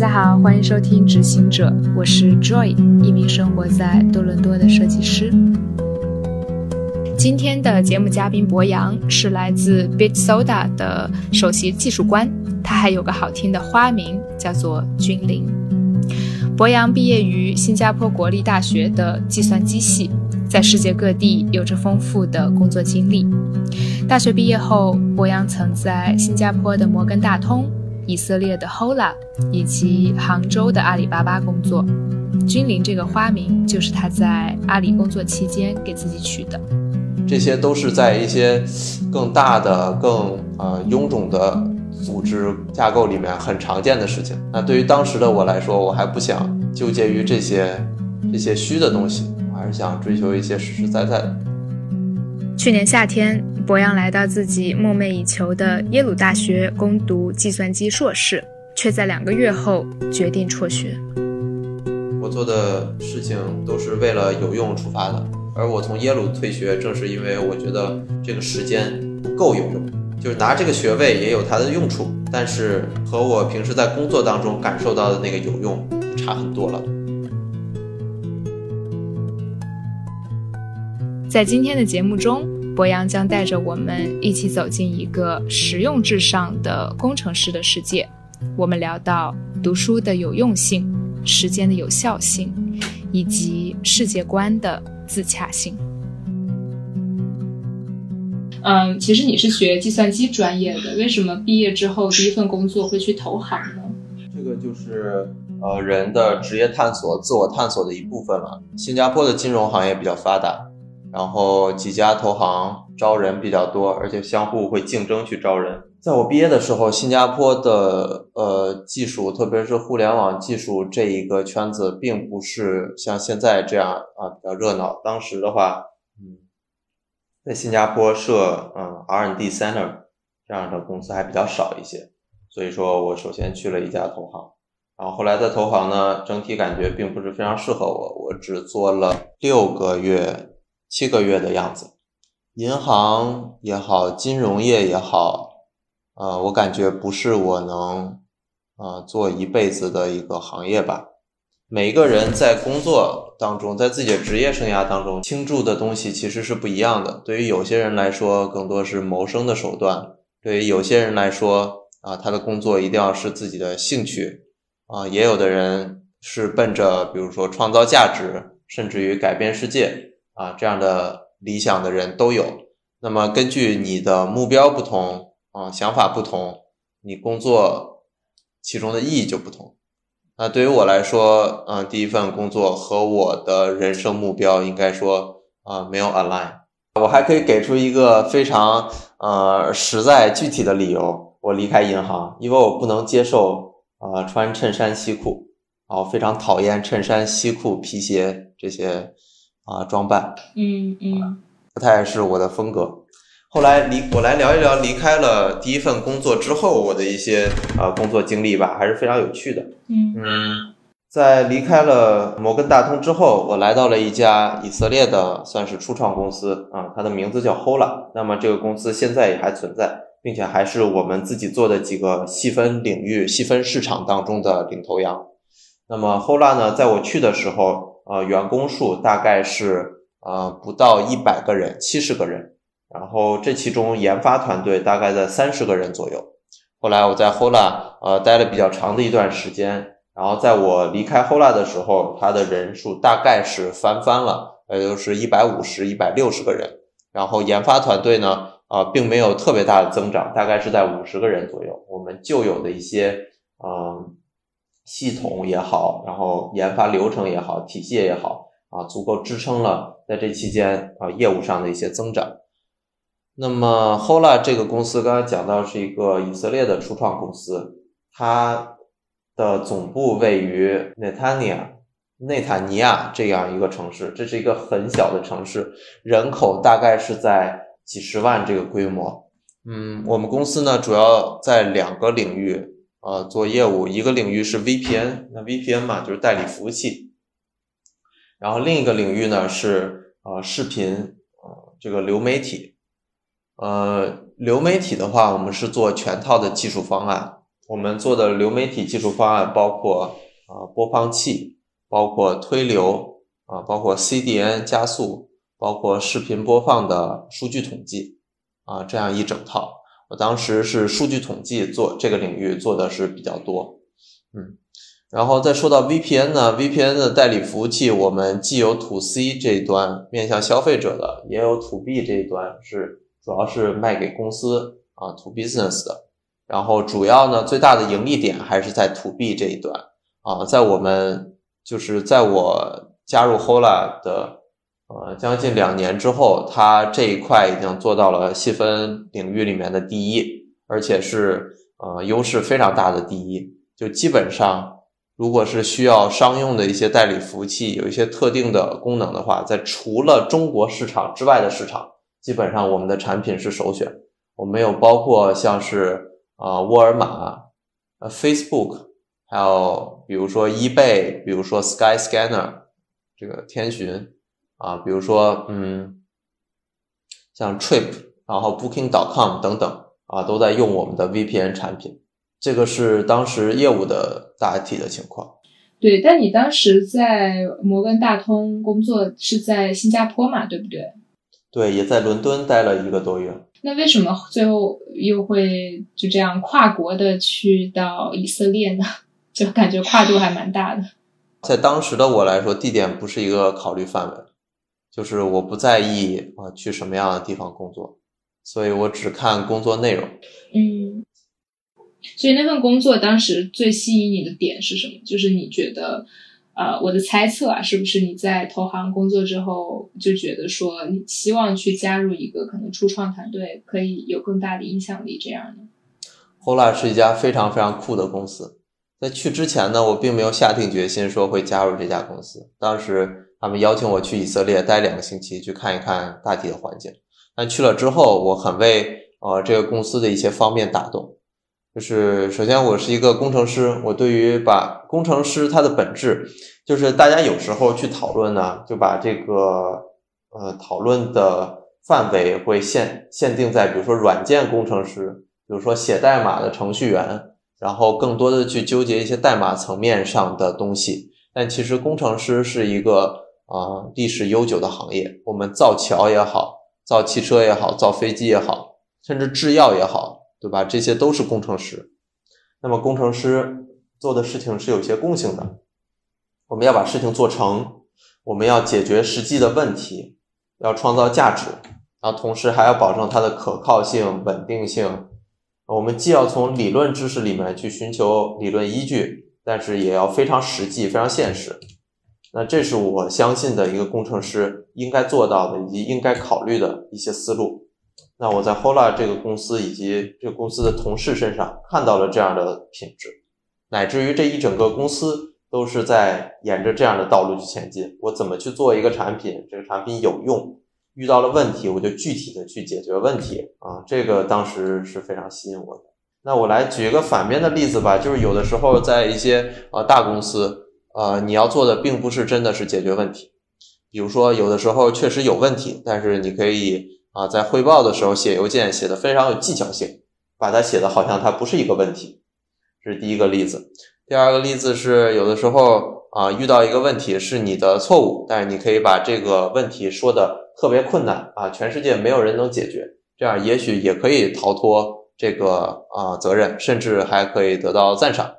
大家好，欢迎收听《执行者》，我是 Joy，一名生活在多伦多的设计师。今天的节目嘉宾博洋是来自 Bit Soda 的首席技术官，他还有个好听的花名叫做君临。博洋毕业于新加坡国立大学的计算机系，在世界各地有着丰富的工作经历。大学毕业后，博洋曾在新加坡的摩根大通、以色列的 Hola 以及杭州的阿里巴巴工作。君临这个花名就是他在阿里工作期间给自己取的。这些都是在一些更大的、更呃臃肿的组织架构里面很常见的事情。那对于当时的我来说，我还不想纠结于这些这些虚的东西，我还是想追求一些实实在在的。去年夏天，博洋来到自己梦寐以求的耶鲁大学攻读计算机硕士，却在两个月后决定辍学。我做的事情都是为了有用出发的。而我从耶鲁退学，正是因为我觉得这个时间不够有用，就是拿这个学位也有它的用处，但是和我平时在工作当中感受到的那个有用差很多了。在今天的节目中，博洋将带着我们一起走进一个实用至上的工程师的世界。我们聊到读书的有用性、时间的有效性，以及世界观的。自洽性。嗯，其实你是学计算机专业的，为什么毕业之后第一份工作会去投行呢？这个就是呃人的职业探索、自我探索的一部分了。新加坡的金融行业比较发达，然后几家投行招人比较多，而且相互会竞争去招人。在我毕业的时候，新加坡的呃技术，特别是互联网技术这一个圈子，并不是像现在这样啊比较热闹。当时的话，嗯，在新加坡设嗯 R&D center 这样的公司还比较少一些，所以说我首先去了一家投行，然后后来在投行呢，整体感觉并不是非常适合我，我只做了六个月、七个月的样子。银行也好，金融业也好。呃，我感觉不是我能，呃，做一辈子的一个行业吧。每一个人在工作当中，在自己的职业生涯当中倾注的东西其实是不一样的。对于有些人来说，更多是谋生的手段；对于有些人来说，啊，他的工作一定要是自己的兴趣。啊，也有的人是奔着比如说创造价值，甚至于改变世界啊这样的理想的人都有。那么根据你的目标不同。啊，想法不同，你工作其中的意义就不同。那对于我来说，嗯，第一份工作和我的人生目标应该说啊没有 align。我还可以给出一个非常呃实在具体的理由，我离开银行，因为我不能接受啊穿衬衫西裤，然后非常讨厌衬衫西裤皮鞋这些啊装扮。嗯嗯，不太是我的风格。后来离我来聊一聊离开了第一份工作之后我的一些呃工作经历吧，还是非常有趣的。嗯嗯，在离开了摩根大通之后，我来到了一家以色列的算是初创公司啊，它的名字叫 Hola。那么这个公司现在也还存在，并且还是我们自己做的几个细分领域、细分市场当中的领头羊。那么 Hola 呢，在我去的时候，呃，员工数大概是呃不到一百个人，七十个人。然后这其中研发团队大概在三十个人左右。后来我在 Hola 呃待了比较长的一段时间，然后在我离开 Hola 的时候，他的人数大概是翻番了，也就是一百五十、一百六十个人。然后研发团队呢，啊，并没有特别大的增长，大概是在五十个人左右。我们旧有的一些嗯系统也好，然后研发流程也好，体系也好，啊，足够支撑了在这期间啊业务上的一些增长。那么，Hola 这个公司刚才讲到是一个以色列的初创公司，它的总部位于内塔尼亚、内塔尼亚这样一个城市，这是一个很小的城市，人口大概是在几十万这个规模。嗯，我们公司呢主要在两个领域呃做业务，一个领域是 VPN，那 VPN 嘛就是代理服务器，然后另一个领域呢是呃视频呃这个流媒体。呃，流媒体的话，我们是做全套的技术方案我们做的流媒体技术方案包括啊播放器，包括推流啊，包括 CDN 加速，包括视频播放的数据统计啊，这样一整套。我当时是数据统计做这个领域做的是比较多，嗯，然后再说到 VPN 呢，VPN 的代理服务器，我们既有 To C 这一端面向消费者的，也有 To B 这一端是主要是卖给公司啊 To Business 的。然后主要呢，最大的盈利点还是在 To B 这一端啊，在我们就是在我加入 Hola 的呃将近两年之后，它这一块已经做到了细分领域里面的第一，而且是呃优势非常大的第一。就基本上，如果是需要商用的一些代理服务器，有一些特定的功能的话，在除了中国市场之外的市场，基本上我们的产品是首选。我们有包括像是。啊，沃尔玛，呃，Facebook，还有比如说 eBay，比如说 Skyscanner，这个天巡，啊，比如说嗯，像 Trip，然后 Booking.com 等等，啊，都在用我们的 VPN 产品。这个是当时业务的大体的情况。对，但你当时在摩根大通工作是在新加坡嘛？对不对？对，也在伦敦待了一个多月。那为什么最后又会就这样跨国的去到以色列呢？就感觉跨度还蛮大的。在当时的我来说，地点不是一个考虑范围，就是我不在意啊去什么样的地方工作，所以我只看工作内容。嗯，所以那份工作当时最吸引你的点是什么？就是你觉得。呃，我的猜测啊，是不是你在投行工作之后就觉得说，你希望去加入一个可能初创团队，可以有更大的影响力这样的？Hola 是一家非常非常酷的公司，在去之前呢，我并没有下定决心说会加入这家公司。当时他们邀请我去以色列待两个星期，去看一看大体的环境。但去了之后，我很为呃这个公司的一些方面打动。就是首先，我是一个工程师，我对于把工程师他的本质，就是大家有时候去讨论呢，就把这个呃讨论的范围会限限定在，比如说软件工程师，比如说写代码的程序员，然后更多的去纠结一些代码层面上的东西。但其实工程师是一个啊历史悠久的行业，我们造桥也好，造汽车也好，造飞机也好，甚至制药也好。对吧？这些都是工程师。那么工程师做的事情是有些共性的。我们要把事情做成，我们要解决实际的问题，要创造价值，然后同时还要保证它的可靠性、稳定性。我们既要从理论知识里面去寻求理论依据，但是也要非常实际、非常现实。那这是我相信的一个工程师应该做到的，以及应该考虑的一些思路。那我在 Hola 这个公司以及这个公司的同事身上看到了这样的品质，乃至于这一整个公司都是在沿着这样的道路去前进。我怎么去做一个产品，这个产品有用，遇到了问题我就具体的去解决问题啊，这个当时是非常吸引我的。那我来举一个反面的例子吧，就是有的时候在一些呃大公司，呃你要做的并不是真的是解决问题，比如说有的时候确实有问题，但是你可以。啊，在汇报的时候写邮件写的非常有技巧性，把它写的好像它不是一个问题，这是第一个例子。第二个例子是有的时候啊遇到一个问题是你的错误，但是你可以把这个问题说的特别困难啊，全世界没有人能解决，这样也许也可以逃脱这个啊责任，甚至还可以得到赞赏。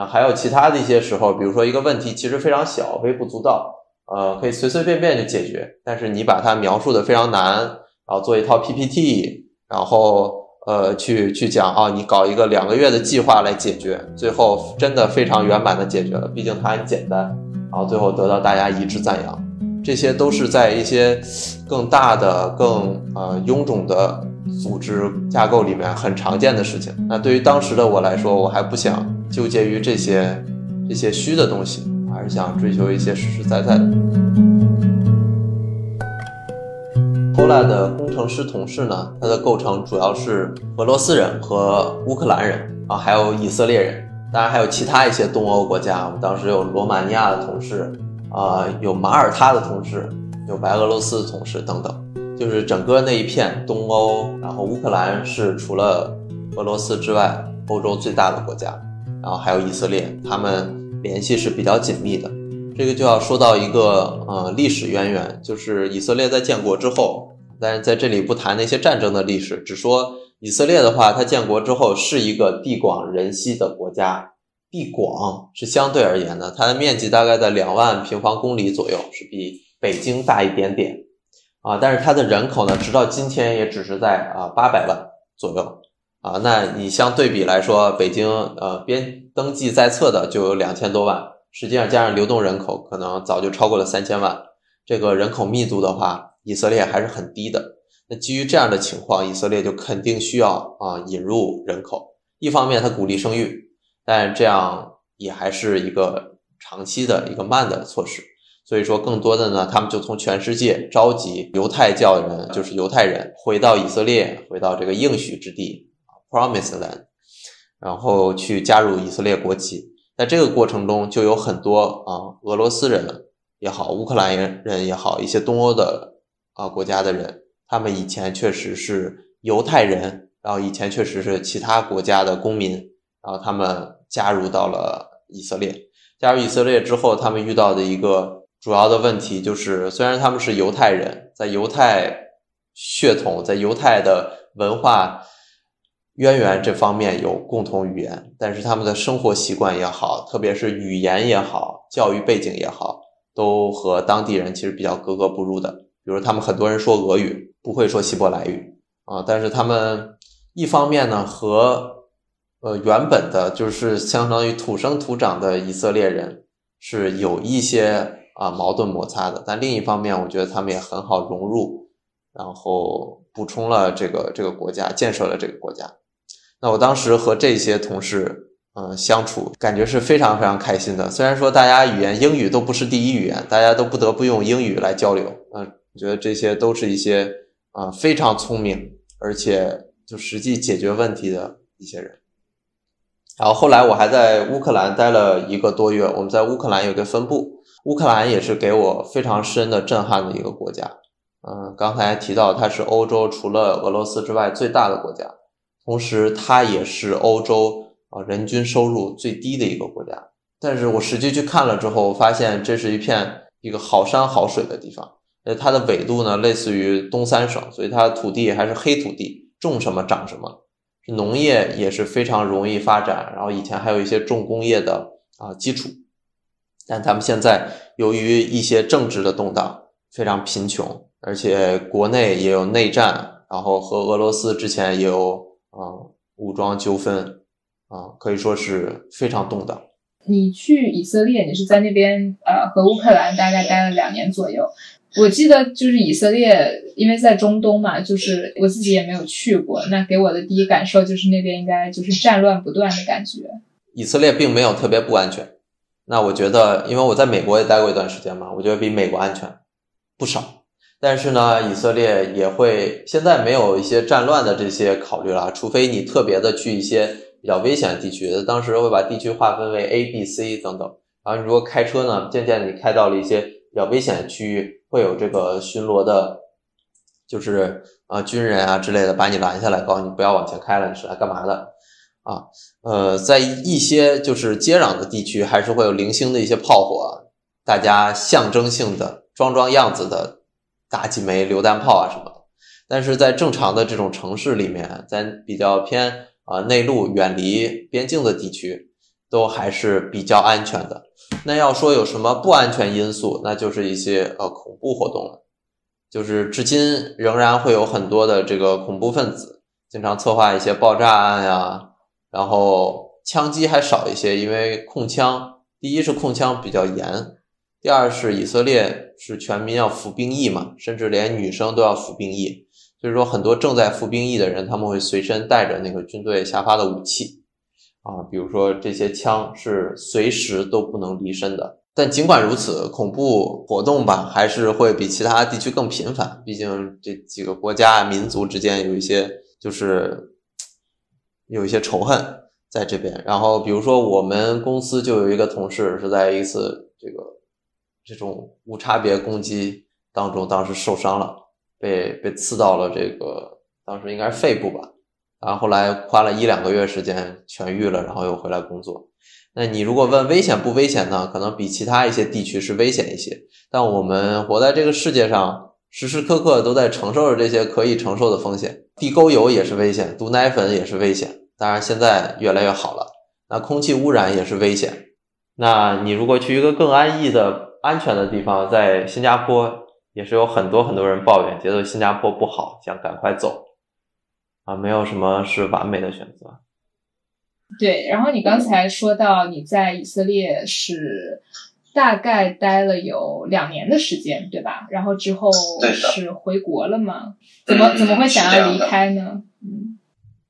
啊，还有其他的一些时候，比如说一个问题其实非常小，微不足道，呃，可以随随便便就解决，但是你把它描述的非常难。然后做一套 PPT，然后呃去去讲啊，你搞一个两个月的计划来解决，最后真的非常圆满的解决了，毕竟它很简单，然后最后得到大家一致赞扬，这些都是在一些更大的、更呃臃肿的组织架构里面很常见的事情。那对于当时的我来说，我还不想纠结于这些这些虚的东西，还是想追求一些实实在在的。后来的工程师同事呢，它的构成主要是俄罗斯人和乌克兰人啊，还有以色列人，当然还有其他一些东欧国家。我们当时有罗马尼亚的同事啊，有马耳他的同事，有白俄罗斯的同事等等，就是整个那一片东欧，然后乌克兰是除了俄罗斯之外欧洲最大的国家，然后还有以色列，他们联系是比较紧密的。这个就要说到一个呃历史渊源，就是以色列在建国之后，但是在这里不谈那些战争的历史，只说以色列的话，它建国之后是一个地广人稀的国家。地广是相对而言的，它的面积大概在两万平方公里左右，是比北京大一点点啊。但是它的人口呢，直到今天也只是在啊八百万左右啊。那你相对比来说，北京呃编登记在册的就有两千多万，实际上加上流动人口，可能早就超过了三千万。这个人口密度的话，以色列还是很低的。那基于这样的情况，以色列就肯定需要啊引入人口，一方面它鼓励生育。但这样也还是一个长期的一个慢的措施，所以说更多的呢，他们就从全世界召集犹太教人，就是犹太人回到以色列，回到这个应许之地 （Promised Land），然后去加入以色列国籍。在这个过程中，就有很多啊，俄罗斯人也好，乌克兰人也好，一些东欧的啊国家的人，他们以前确实是犹太人，然后以前确实是其他国家的公民，然后他们。加入到了以色列。加入以色列之后，他们遇到的一个主要的问题就是，虽然他们是犹太人，在犹太血统、在犹太的文化渊源这方面有共同语言，但是他们的生活习惯也好，特别是语言也好、教育背景也好，都和当地人其实比较格格不入的。比如，他们很多人说俄语，不会说希伯来语啊。但是他们一方面呢和呃，原本的就是相当于土生土长的以色列人是有一些啊矛盾摩擦的，但另一方面，我觉得他们也很好融入，然后补充了这个这个国家，建设了这个国家。那我当时和这些同事嗯相处，感觉是非常非常开心的。虽然说大家语言英语都不是第一语言，大家都不得不用英语来交流。嗯，我觉得这些都是一些啊非常聪明，而且就实际解决问题的一些人。然后后来我还在乌克兰待了一个多月，我们在乌克兰有个分部，乌克兰也是给我非常深的震撼的一个国家。嗯，刚才提到它是欧洲除了俄罗斯之外最大的国家，同时它也是欧洲啊人均收入最低的一个国家。但是我实际去看了之后，发现这是一片一个好山好水的地方。呃，它的纬度呢类似于东三省，所以它的土地还是黑土地，种什么长什么。农业也是非常容易发展，然后以前还有一些重工业的啊基础，但他们现在由于一些政治的动荡，非常贫穷，而且国内也有内战，然后和俄罗斯之前也有啊武装纠纷，啊可以说是非常动荡。你去以色列，你是在那边呃和乌克兰大概待了两年左右。我记得就是以色列，因为在中东嘛，就是我自己也没有去过。那给我的第一感受就是那边应该就是战乱不断的感觉。以色列并没有特别不安全。那我觉得，因为我在美国也待过一段时间嘛，我觉得比美国安全不少。但是呢，以色列也会现在没有一些战乱的这些考虑了，除非你特别的去一些比较危险的地区。当时会把地区划分为 A、B、C 等等。然后你如果开车呢，渐渐你开到了一些比较危险的区域。会有这个巡逻的，就是啊军人啊之类的把你拦下来，告诉你不要往前开了，你是来干嘛的？啊，呃，在一些就是接壤的地区，还是会有零星的一些炮火，大家象征性的装装样子的打几枚榴弹炮啊什么的。但是在正常的这种城市里面，在比较偏啊内陆、远离边境的地区，都还是比较安全的。那要说有什么不安全因素，那就是一些呃恐怖活动了，就是至今仍然会有很多的这个恐怖分子经常策划一些爆炸案呀，然后枪击还少一些，因为控枪，第一是控枪比较严，第二是以色列是全民要服兵役嘛，甚至连女生都要服兵役，所以说很多正在服兵役的人，他们会随身带着那个军队下发的武器。啊，比如说这些枪是随时都不能离身的，但尽管如此，恐怖活动吧还是会比其他地区更频繁。毕竟这几个国家民族之间有一些就是有一些仇恨在这边。然后比如说我们公司就有一个同事是在一次这个这种无差别攻击当中，当时受伤了，被被刺到了这个当时应该是肺部吧。然后后来花了一两个月时间痊愈了，然后又回来工作。那你如果问危险不危险呢？可能比其他一些地区是危险一些，但我们活在这个世界上，时时刻刻都在承受着这些可以承受的风险。地沟油也是危险，毒奶粉也是危险，当然现在越来越好了。那空气污染也是危险。那你如果去一个更安逸的、安全的地方，在新加坡也是有很多很多人抱怨，觉得新加坡不好，想赶快走。啊，没有什么是完美的选择。对，然后你刚才说到你在以色列是大概待了有两年的时间，对吧？然后之后是回国了吗？怎么怎么会想要离开呢？嗯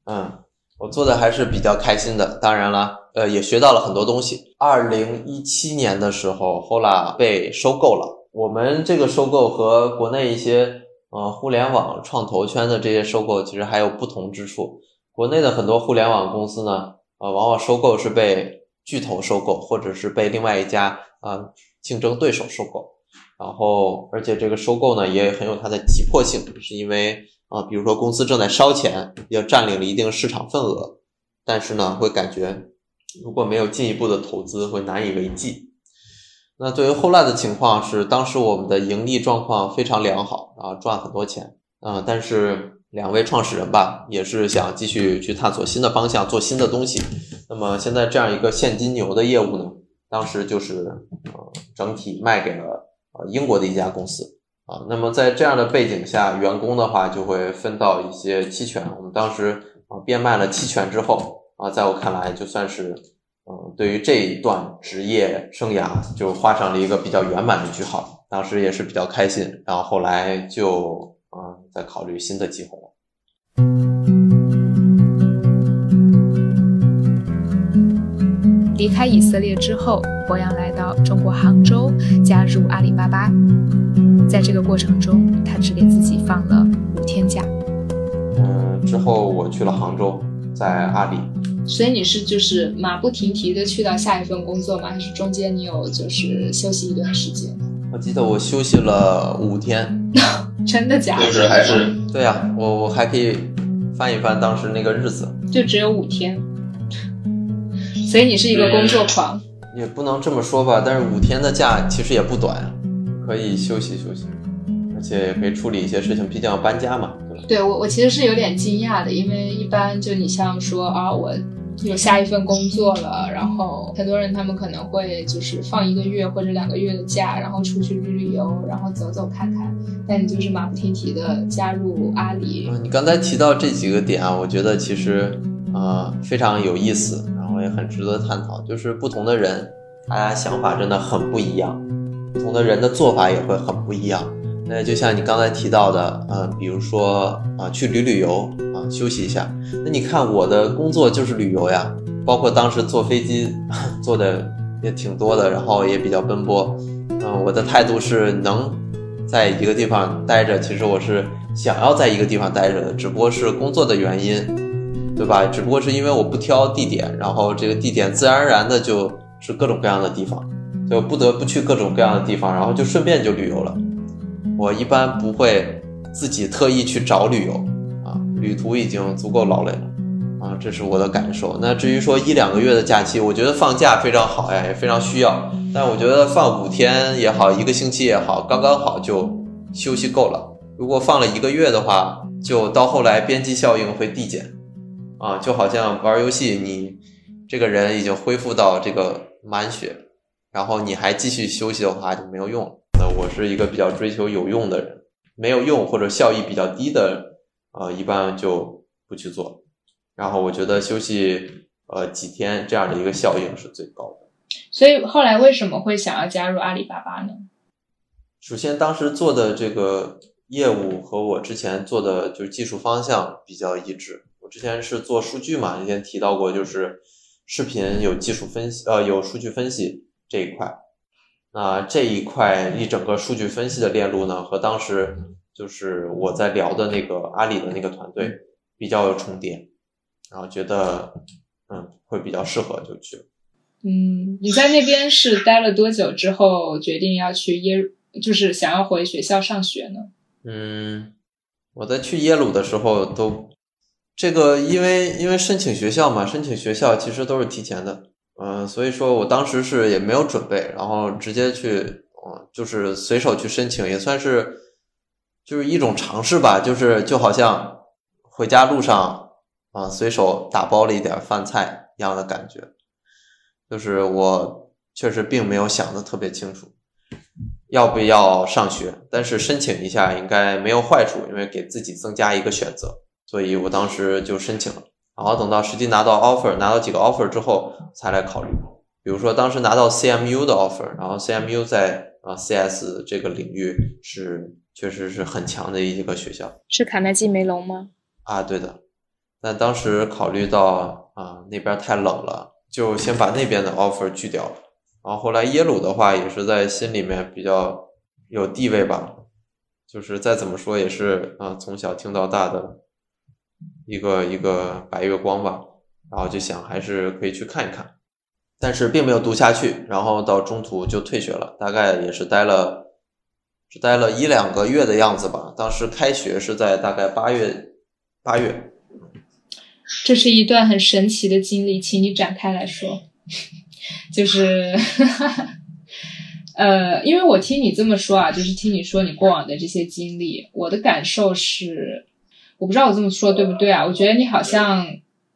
嗯，我做的还是比较开心的，当然了，呃，也学到了很多东西。二零一七年的时候，Hola 被收购了。我们这个收购和国内一些呃互联网创投圈的这些收购其实还有不同之处。国内的很多互联网公司呢。呃，往往收购是被巨头收购，或者是被另外一家啊竞争对手收购。然后，而且这个收购呢也很有它的急迫性，是因为啊，比如说公司正在烧钱，要占领了一定市场份额，但是呢会感觉如果没有进一步的投资会难以为继。那对于后来的情况是，当时我们的盈利状况非常良好啊，赚很多钱啊，但是。两位创始人吧，也是想继续去探索新的方向，做新的东西。那么现在这样一个现金牛的业务呢，当时就是呃整体卖给了呃英国的一家公司啊。那么在这样的背景下，员工的话就会分到一些期权。我们当时啊变卖了期权之后啊，在我看来就算是嗯对于这一段职业生涯就画上了一个比较圆满的句号。当时也是比较开心，然后后来就。嗯，在考虑新的机会了。离开以色列之后，博洋来到中国杭州，加入阿里巴巴。在这个过程中，他只给自己放了五天假。嗯，之后我去了杭州，在阿里。所以你是就是马不停蹄的去到下一份工作吗？还是中间你有就是休息一段时间？我记得我休息了五天。真的假的？就是还是对呀，我我还可以翻一翻当时那个日子，就只有五天，所以你是一个工作狂，也不能这么说吧。但是五天的假其实也不短，可以休息休息，而且也可以处理一些事情，毕竟要搬家嘛，对吧？对我我其实是有点惊讶的，因为一般就你像说啊我。有下一份工作了，然后很多人他们可能会就是放一个月或者两个月的假，然后出去旅旅游，然后走走看看。但你就是马不停蹄的加入阿里。你刚才提到这几个点啊，我觉得其实呃非常有意思，然后也很值得探讨。就是不同的人，大家想法真的很不一样，不同的人的做法也会很不一样。那就像你刚才提到的，嗯，比如说啊，去旅旅游啊，休息一下。那你看我的工作就是旅游呀，包括当时坐飞机坐的也挺多的，然后也比较奔波。嗯，我的态度是能在一个地方待着，其实我是想要在一个地方待着的，只不过是工作的原因，对吧？只不过是因为我不挑地点，然后这个地点自然而然的就是各种各样的地方，就不得不去各种各样的地方，然后就顺便就旅游了。我一般不会自己特意去找旅游啊，旅途已经足够劳累了啊，这是我的感受。那至于说一两个月的假期，我觉得放假非常好呀，也非常需要。但我觉得放五天也好，一个星期也好，刚刚好就休息够了。如果放了一个月的话，就到后来边际效应会递减啊，就好像玩游戏，你这个人已经恢复到这个满血，然后你还继续休息的话就没有用了。那我是一个比较追求有用的人，没有用或者效益比较低的，呃，一般就不去做。然后我觉得休息呃几天这样的一个效应是最高的。所以后来为什么会想要加入阿里巴巴呢？首先，当时做的这个业务和我之前做的就是技术方向比较一致。我之前是做数据嘛，以前提到过，就是视频有技术分析，呃，有数据分析这一块。那这一块一整个数据分析的链路呢，和当时就是我在聊的那个阿里的那个团队比较有重叠，然后觉得嗯会比较适合就去了。嗯，你在那边是待了多久之后决定要去耶，就是想要回学校上学呢？嗯，我在去耶鲁的时候都这个因为因为申请学校嘛，申请学校其实都是提前的，嗯，所以说我当时是也没有准备，然后直接去，嗯，就是随手去申请，也算是就是一种尝试吧，就是就好像回家路上啊随手打包了一点饭菜一样的感觉，就是我确实并没有想的特别清楚要不要上学，但是申请一下应该没有坏处，因为给自己增加一个选择。所以我当时就申请了，然后等到实际拿到 offer，拿到几个 offer 之后才来考虑。比如说当时拿到 CMU 的 offer，然后 CMU 在啊 CS 这个领域是确实是很强的一个学校，是卡耐基梅隆吗？啊，对的。但当时考虑到啊那边太冷了，就先把那边的 offer 拒掉了。然后后来耶鲁的话也是在心里面比较有地位吧，就是再怎么说也是啊从小听到大的。一个一个白月光吧，然后就想还是可以去看一看，但是并没有读下去，然后到中途就退学了，大概也是待了只待了一两个月的样子吧。当时开学是在大概八月八月，这是一段很神奇的经历，请你展开来说。就是，呃，因为我听你这么说啊，就是听你说你过往的这些经历，我的感受是。我不知道我这么说对不对啊？我觉得你好像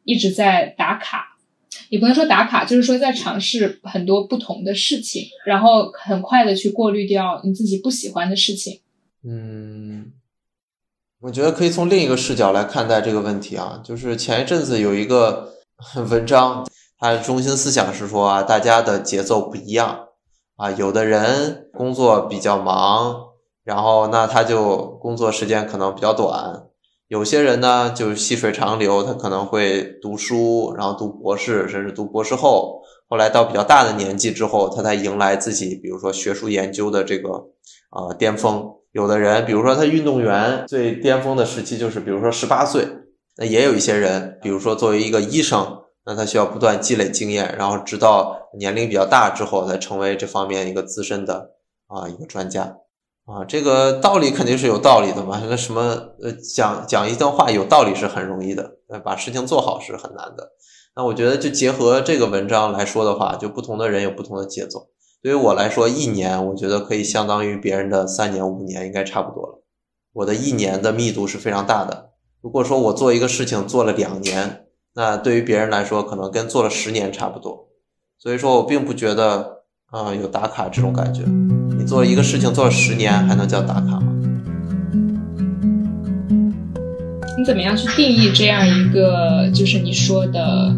一直在打卡，也不能说打卡，就是说在尝试很多不同的事情，然后很快的去过滤掉你自己不喜欢的事情。嗯，我觉得可以从另一个视角来看待这个问题啊，就是前一阵子有一个 文章，它的中心思想是说啊，大家的节奏不一样啊，有的人工作比较忙，然后那他就工作时间可能比较短。有些人呢，就是细水长流，他可能会读书，然后读博士，甚至读博士后，后来到比较大的年纪之后，他才迎来自己，比如说学术研究的这个啊巅峰。有的人，比如说他运动员最巅峰的时期就是，比如说十八岁。那也有一些人，比如说作为一个医生，那他需要不断积累经验，然后直到年龄比较大之后，才成为这方面一个资深的啊一个专家。啊，这个道理肯定是有道理的嘛。那什么，呃，讲讲一段话有道理是很容易的，呃把事情做好是很难的。那我觉得就结合这个文章来说的话，就不同的人有不同的节奏。对于我来说，一年我觉得可以相当于别人的三年五年，应该差不多了。我的一年的密度是非常大的。如果说我做一个事情做了两年，那对于别人来说可能跟做了十年差不多。所以说我并不觉得，啊，有打卡这种感觉。你做一个事情做了十年，还能叫打卡吗？你怎么样去定义这样一个，就是你说的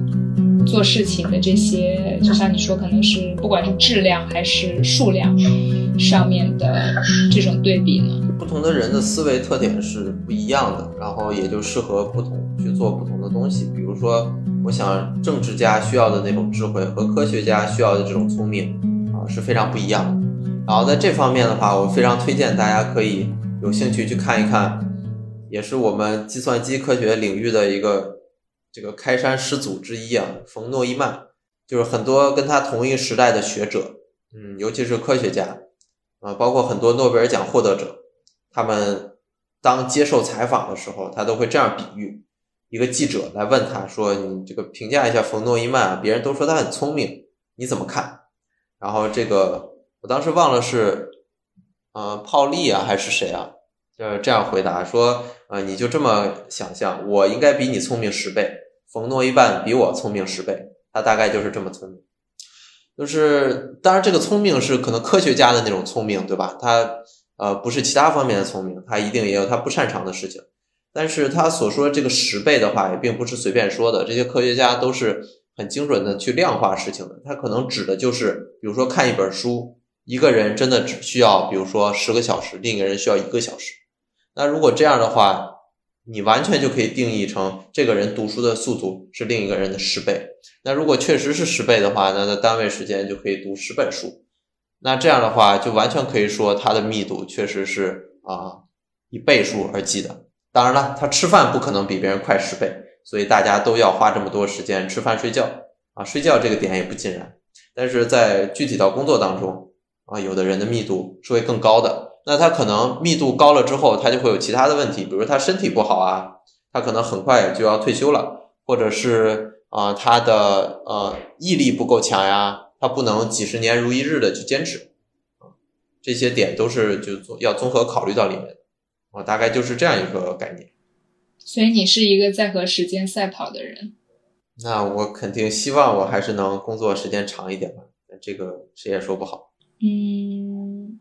做事情的这些，就像你说，可能是不管是质量还是数量上面的这种对比呢？不同的人的思维特点是不一样的，然后也就适合不同去做不同的东西。比如说，我想政治家需要的那种智慧和科学家需要的这种聪明啊是非常不一样的。然后在这方面的话，我非常推荐大家可以有兴趣去看一看，也是我们计算机科学领域的一个这个开山始祖之一啊，冯诺依曼，就是很多跟他同一时代的学者，嗯，尤其是科学家，啊，包括很多诺贝尔奖获得者，他们当接受采访的时候，他都会这样比喻：一个记者来问他说：“你这个评价一下冯诺依曼啊，别人都说他很聪明，你怎么看？”然后这个。我当时忘了是，呃，泡利啊还是谁啊？就是这样回答说，呃，你就这么想象，我应该比你聪明十倍，冯诺依曼比我聪明十倍，他大概就是这么聪明。就是当然，这个聪明是可能科学家的那种聪明，对吧？他呃不是其他方面的聪明，他一定也有他不擅长的事情。但是他所说这个十倍的话，也并不是随便说的，这些科学家都是很精准的去量化事情的。他可能指的就是，比如说看一本书。一个人真的只需要，比如说十个小时，另一个人需要一个小时。那如果这样的话，你完全就可以定义成这个人读书的速度是另一个人的十倍。那如果确实是十倍的话，那在单位时间就可以读十本书。那这样的话，就完全可以说它的密度确实是啊以倍数而计的。当然了，他吃饭不可能比别人快十倍，所以大家都要花这么多时间吃饭睡觉啊，睡觉这个点也不尽然。但是在具体到工作当中。啊，有的人的密度是会更高的，那他可能密度高了之后，他就会有其他的问题，比如他身体不好啊，他可能很快就要退休了，或者是啊、他的呃毅力不够强呀，他不能几十年如一日的去坚持，这些点都是就要综合考虑到里面的，啊，大概就是这样一个概念。所以你是一个在和时间赛跑的人。那我肯定希望我还是能工作时间长一点吧，这个谁也说不好。嗯，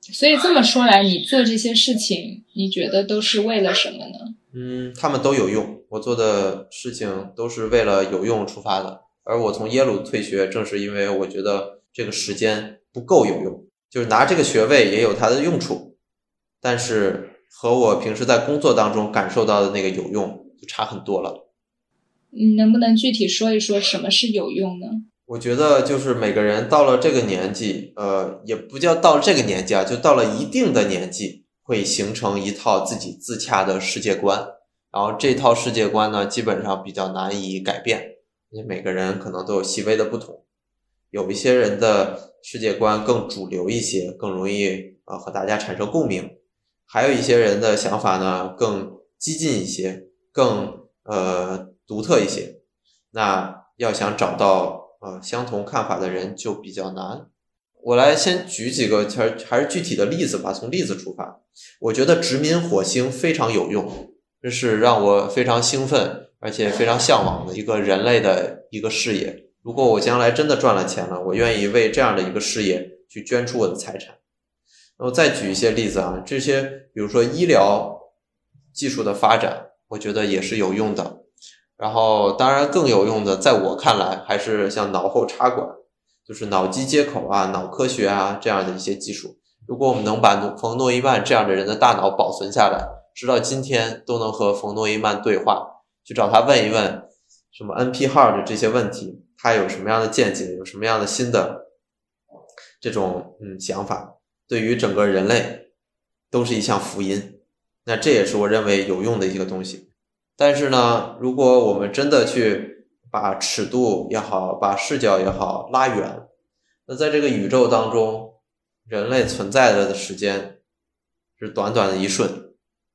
所以这么说来，你做这些事情，你觉得都是为了什么呢？嗯，他们都有用，我做的事情都是为了有用出发的。而我从耶鲁退学，正是因为我觉得这个时间不够有用，就是拿这个学位也有它的用处，但是和我平时在工作当中感受到的那个有用就差很多了。你能不能具体说一说什么是有用呢？我觉得就是每个人到了这个年纪，呃，也不叫到这个年纪啊，就到了一定的年纪，会形成一套自己自洽的世界观。然后这套世界观呢，基本上比较难以改变，因为每个人可能都有细微的不同。有一些人的世界观更主流一些，更容易啊、呃、和大家产生共鸣；还有一些人的想法呢更激进一些，更呃独特一些。那要想找到呃相同看法的人就比较难。我来先举几个还还是具体的例子吧，从例子出发。我觉得殖民火星非常有用，这是让我非常兴奋而且非常向往的一个人类的一个事业。如果我将来真的赚了钱了，我愿意为这样的一个事业去捐出我的财产。然后再举一些例子啊，这些比如说医疗技术的发展，我觉得也是有用的。然后，当然更有用的，在我看来，还是像脑后插管，就是脑机接口啊、脑科学啊这样的一些技术。如果我们能把冯诺依曼这样的人的大脑保存下来，直到今天都能和冯诺依曼对话，去找他问一问什么 NP 号的这些问题，他有什么样的见解，有什么样的新的这种嗯想法，对于整个人类都是一项福音。那这也是我认为有用的一个东西。但是呢，如果我们真的去把尺度也好，把视角也好拉远，那在这个宇宙当中，人类存在的时间是短短的一瞬。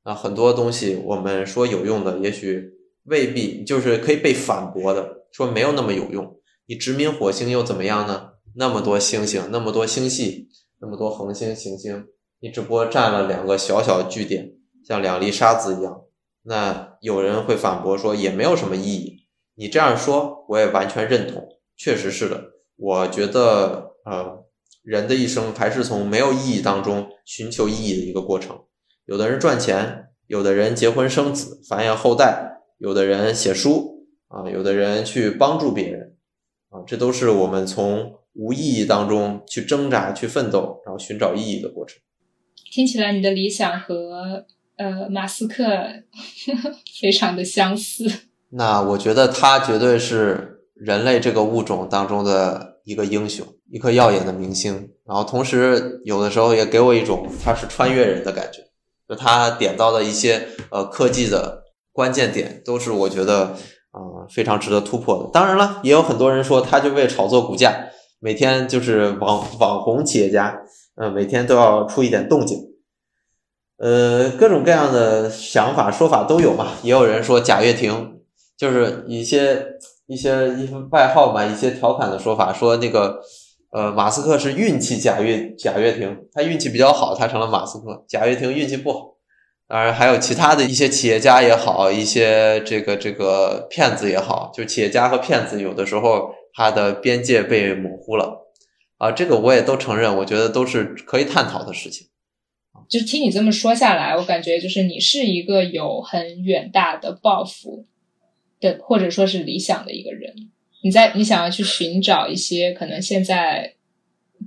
啊，很多东西我们说有用的，也许未必就是可以被反驳的，说没有那么有用。你殖民火星又怎么样呢？那么多星星，那么多星系，那么多恒星、行星，你只不过占了两个小小据点，像两粒沙子一样。那有人会反驳说也没有什么意义。你这样说，我也完全认同，确实是的。我觉得，呃，人的一生还是从没有意义当中寻求意义的一个过程。有的人赚钱，有的人结婚生子繁衍后代，有的人写书啊，有的人去帮助别人啊，这都是我们从无意义当中去挣扎、去奋斗，然后寻找意义的过程。听起来你的理想和呃马斯克 非常的相似。那我觉得他绝对是人类这个物种当中的一个英雄，一颗耀眼的明星。然后同时有的时候也给我一种他是穿越人的感觉。就他点到的一些呃科技的关键点，都是我觉得啊、呃、非常值得突破的。当然了，也有很多人说他就为炒作股价，每天就是网网红企业家，嗯、呃，每天都要出一点动静。呃，各种各样的想法说法都有嘛。也有人说贾跃亭，就是一些一些一些外号嘛，一些调侃的说法，说那个。呃，马斯克是运气贾跃贾跃亭，他运气比较好，他成了马斯克。贾跃亭运气不好，当然还有其他的一些企业家也好，一些这个这个骗子也好，就企业家和骗子有的时候他的边界被模糊了啊，这个我也都承认，我觉得都是可以探讨的事情。就听你这么说下来，我感觉就是你是一个有很远大的抱负的，或者说是理想的一个人。你在你想要去寻找一些可能现在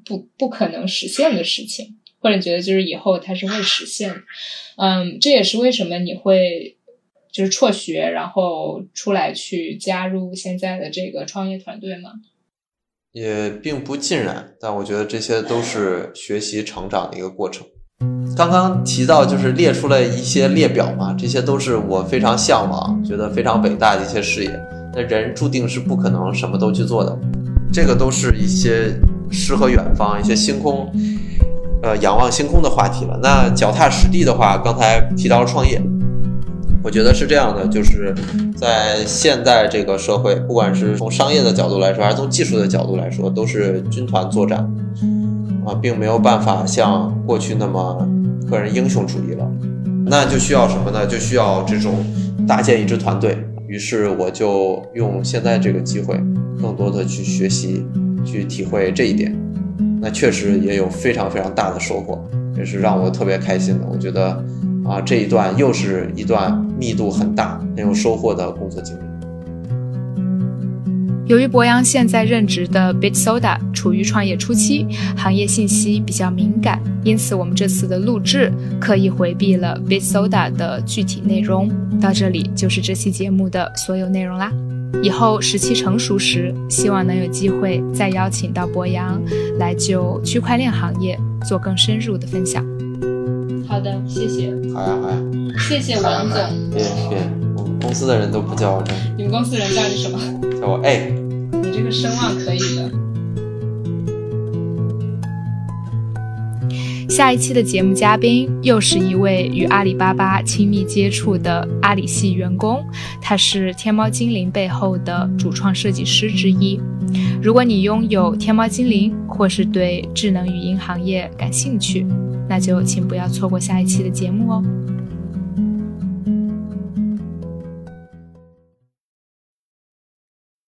不不可能实现的事情，或者你觉得就是以后它是会实现的，嗯，这也是为什么你会就是辍学，然后出来去加入现在的这个创业团队吗？也并不尽然，但我觉得这些都是学习成长的一个过程。刚刚提到就是列出了一些列表嘛，这些都是我非常向往、觉得非常伟大的一些事业。那人注定是不可能什么都去做的，这个都是一些诗和远方、一些星空，呃，仰望星空的话题了。那脚踏实地的话，刚才提到了创业，我觉得是这样的，就是在现在这个社会，不管是从商业的角度来说，还是从技术的角度来说，都是军团作战，啊，并没有办法像过去那么个人英雄主义了。那就需要什么呢？就需要这种搭建一支团队。于是我就用现在这个机会，更多的去学习，去体会这一点。那确实也有非常非常大的收获，也是让我特别开心的。我觉得。啊，这一段又是一段密度很大、很有收获的工作经历。由于博洋现在任职的 Bit Soda 处于创业初期，行业信息比较敏感，因此我们这次的录制刻意回避了 Bit Soda 的具体内容。到这里就是这期节目的所有内容啦。以后时期成熟时，希望能有机会再邀请到博洋来就区块链行业做更深入的分享。好的，谢谢。好呀，好呀。谢谢王总。别别，我们公司的人都不叫我这。你们公司人叫你什么？叫我 A。你这个声望可以的。下一期的节目嘉宾又是一位与阿里巴巴亲密接触的阿里系员工，他是天猫精灵背后的主创设计师之一。如果你拥有天猫精灵，或是对智能语音行业感兴趣，就请不要错过下一期的节目哦。